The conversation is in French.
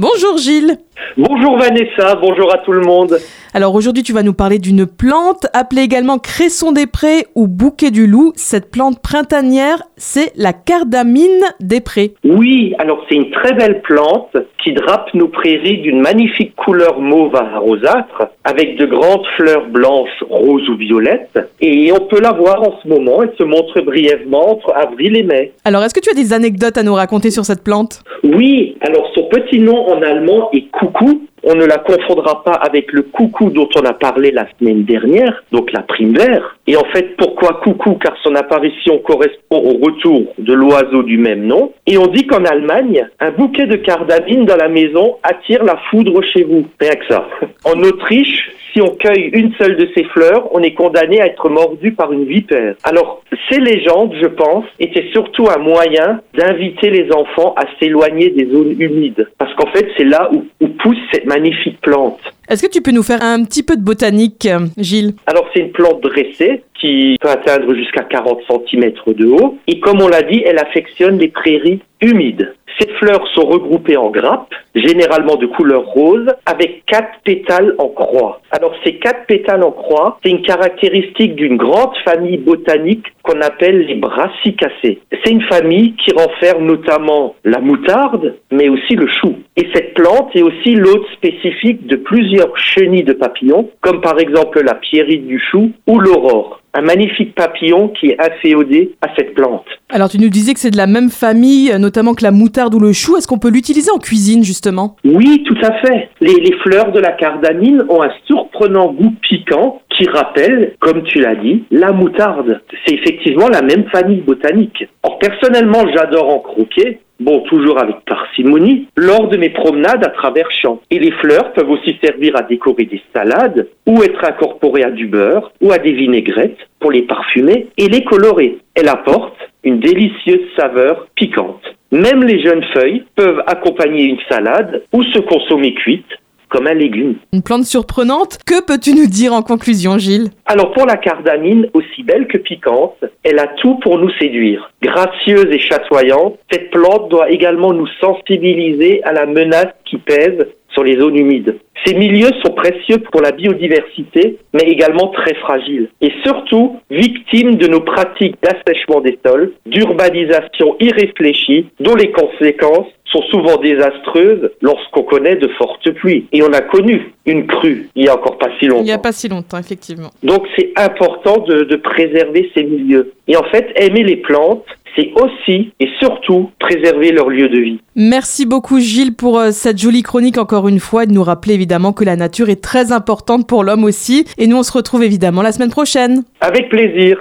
Bonjour Gilles. Bonjour Vanessa, bonjour à tout le monde. Alors aujourd'hui tu vas nous parler d'une plante appelée également cresson des prés ou bouquet du loup. Cette plante printanière, c'est la cardamine des prés. Oui, alors c'est une très belle plante qui drape nos prairies d'une magnifique couleur mauve à rosâtre avec de grandes fleurs blanches, roses ou violettes. Et on peut la voir en ce moment, elle se montre brièvement entre avril et mai. Alors est-ce que tu as des anecdotes à nous raconter sur cette plante? Oui, alors son petit nom en allemand est coucou on ne la confondra pas avec le coucou dont on a parlé la semaine dernière, donc la prime vert. Et en fait, pourquoi coucou? Car son apparition correspond au retour de l'oiseau du même nom. Et on dit qu'en Allemagne, un bouquet de cardamine dans la maison attire la foudre chez vous. Rien que ça. En Autriche, si on cueille une seule de ces fleurs, on est condamné à être mordu par une vipère. Alors, ces légendes, je pense, étaient surtout un moyen d'inviter les enfants à s'éloigner des zones humides. Parce qu'en fait, c'est là où, où pousse cette magnifique plante. Est-ce que tu peux nous faire un petit peu de botanique, Gilles? Alors, c'est une plante dressée qui peut atteindre jusqu'à 40 cm de haut. Et comme on l'a dit, elle affectionne les prairies humides. Ces fleurs sont regroupées en grappes, généralement de couleur rose, avec quatre pétales en croix. Alors ces quatre pétales en croix, c'est une caractéristique d'une grande famille botanique qu'on appelle les brassicacées. C'est une famille qui renferme notamment la moutarde, mais aussi le chou. Et cette plante est aussi l'hôte spécifique de plusieurs chenilles de papillons, comme par exemple la pierrite du chou ou l'aurore un magnifique papillon qui est inféodé à cette plante. Alors tu nous disais que c'est de la même famille, notamment que la moutarde ou le chou. Est-ce qu'on peut l'utiliser en cuisine justement? Oui, tout à fait. Les, les, fleurs de la cardamine ont un surprenant goût piquant qui rappelle, comme tu l'as dit, la moutarde. C'est effectivement la même famille botanique. Or personnellement, j'adore en croquer bon, toujours avec lors de mes promenades à travers champs. Et les fleurs peuvent aussi servir à décorer des salades, ou être incorporées à du beurre, ou à des vinaigrettes pour les parfumer et les colorer. Elle apporte une délicieuse saveur piquante. Même les jeunes feuilles peuvent accompagner une salade ou se consommer cuite comme un légume. Une plante surprenante. Que peux-tu nous dire en conclusion, Gilles? Alors pour la cardamine, aussi belle que piquante, elle a tout pour nous séduire. Gracieuse et chatoyante, cette plante doit également nous sensibiliser à la menace qui pèse sur les zones humides. Ces milieux sont précieux pour la biodiversité, mais également très fragiles. Et surtout, victimes de nos pratiques d'assèchement des sols, d'urbanisation irréfléchie, dont les conséquences sont souvent désastreuses lorsqu'on connaît de fortes pluies. Et on a connu une crue il y a encore pas si longtemps. Il n'y a pas si longtemps, effectivement. Donc c'est important de, de préserver ces milieux. Et en fait, aimer les plantes, c'est aussi et surtout préserver leur lieu de vie. Merci beaucoup Gilles pour euh, cette jolie chronique encore une fois et de nous rappeler évidemment que la nature est très importante pour l'homme aussi. Et nous on se retrouve évidemment la semaine prochaine. Avec plaisir.